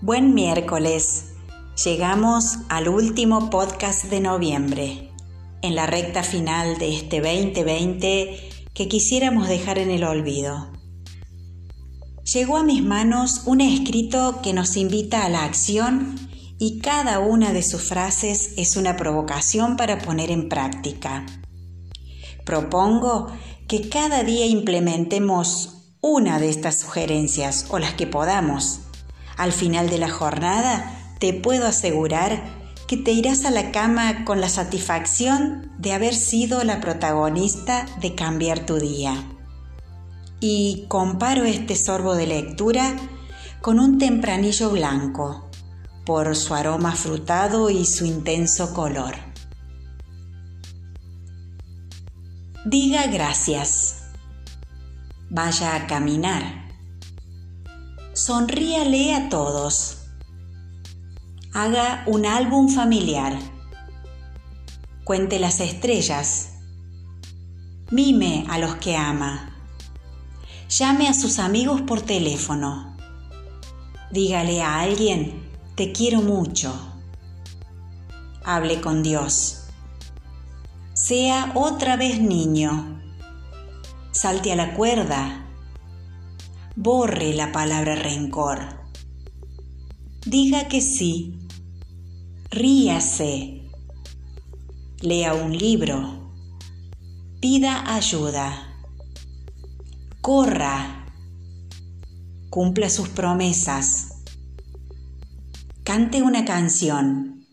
Buen miércoles. Llegamos al último podcast de noviembre, en la recta final de este 2020 que quisiéramos dejar en el olvido. Llegó a mis manos un escrito que nos invita a la acción y cada una de sus frases es una provocación para poner en práctica. Propongo que cada día implementemos una de estas sugerencias o las que podamos. Al final de la jornada, te puedo asegurar que te irás a la cama con la satisfacción de haber sido la protagonista de cambiar tu día. Y comparo este sorbo de lectura con un tempranillo blanco, por su aroma frutado y su intenso color. Diga gracias vaya a caminar. Sonríale a todos. Haga un álbum familiar. Cuente las estrellas. Mime a los que ama. Llame a sus amigos por teléfono. Dígale a alguien, te quiero mucho. Hable con Dios. Sea otra vez niño salte a la cuerda, borre la palabra rencor, diga que sí, ríase, lea un libro, pida ayuda, corra, cumpla sus promesas, cante una canción,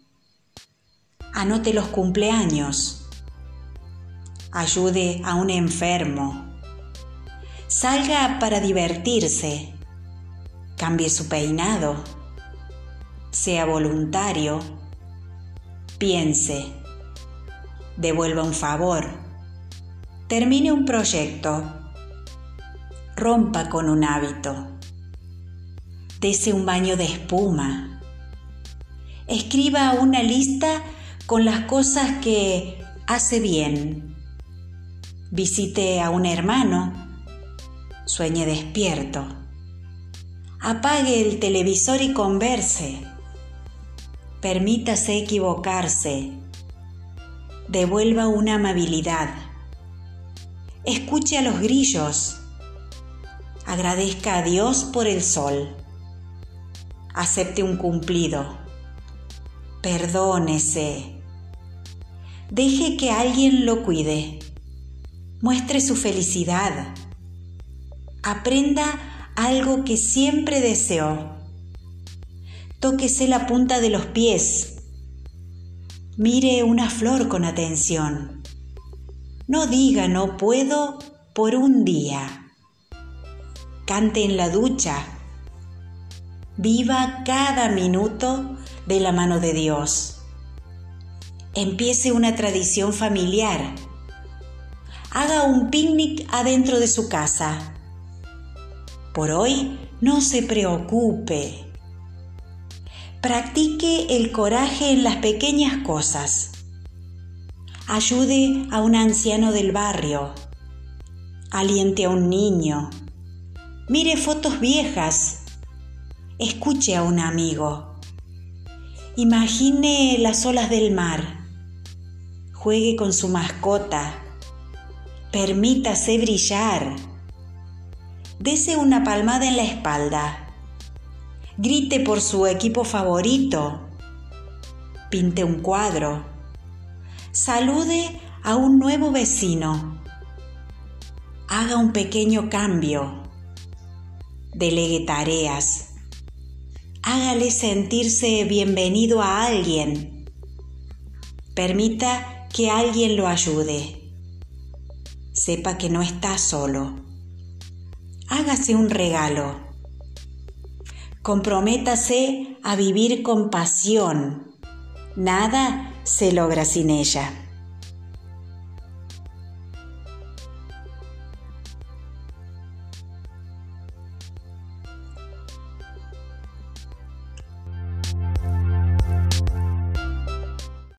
anote los cumpleaños, ayude a un enfermo, Salga para divertirse. Cambie su peinado. Sea voluntario. Piense. Devuelva un favor. Termine un proyecto. Rompa con un hábito. Dese un baño de espuma. Escriba una lista con las cosas que hace bien. Visite a un hermano sueñe despierto. Apague el televisor y converse. Permítase equivocarse. Devuelva una amabilidad. Escuche a los grillos. Agradezca a Dios por el sol. Acepte un cumplido. Perdónese. Deje que alguien lo cuide. Muestre su felicidad aprenda algo que siempre deseó. Tóquese la punta de los pies. Mire una flor con atención. No diga no puedo por un día. Cante en la ducha. Viva cada minuto de la mano de Dios. Empiece una tradición familiar. Haga un picnic adentro de su casa por hoy no se preocupe. Practique el coraje en las pequeñas cosas. Ayude a un anciano del barrio. Aliente a un niño. Mire fotos viejas. Escuche a un amigo. Imagine las olas del mar. Juegue con su mascota. Permítase brillar dese una palmada en la espalda, grite por su equipo favorito, pinte un cuadro, salude a un nuevo vecino, haga un pequeño cambio, delegue tareas, hágale sentirse bienvenido a alguien, permita que alguien lo ayude, sepa que no está solo hágase un regalo. Comprométase a vivir con pasión. Nada se logra sin ella.